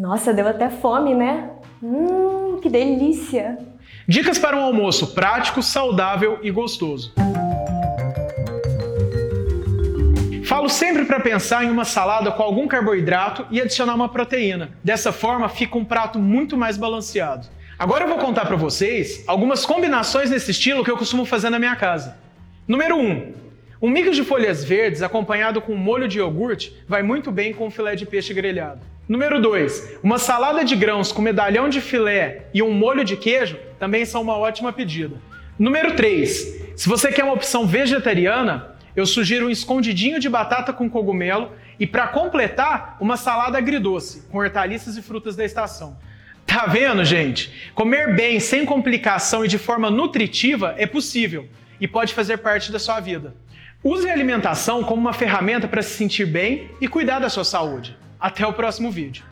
Nossa, deu até fome, né? Hum, que delícia! Dicas para um almoço prático, saudável e gostoso. Falo sempre para pensar em uma salada com algum carboidrato e adicionar uma proteína. Dessa forma, fica um prato muito mais balanceado. Agora eu vou contar para vocês algumas combinações nesse estilo que eu costumo fazer na minha casa. Número 1. Um, um mix de folhas verdes acompanhado com molho de iogurte vai muito bem com filé de peixe grelhado. Número 2. Uma salada de grãos com medalhão de filé e um molho de queijo também são uma ótima pedida. Número 3. Se você quer uma opção vegetariana, eu sugiro um escondidinho de batata com cogumelo e, para completar, uma salada agridoce, com hortaliças e frutas da estação. Tá vendo, gente? Comer bem, sem complicação e de forma nutritiva é possível e pode fazer parte da sua vida. Use a alimentação como uma ferramenta para se sentir bem e cuidar da sua saúde. Até o próximo vídeo.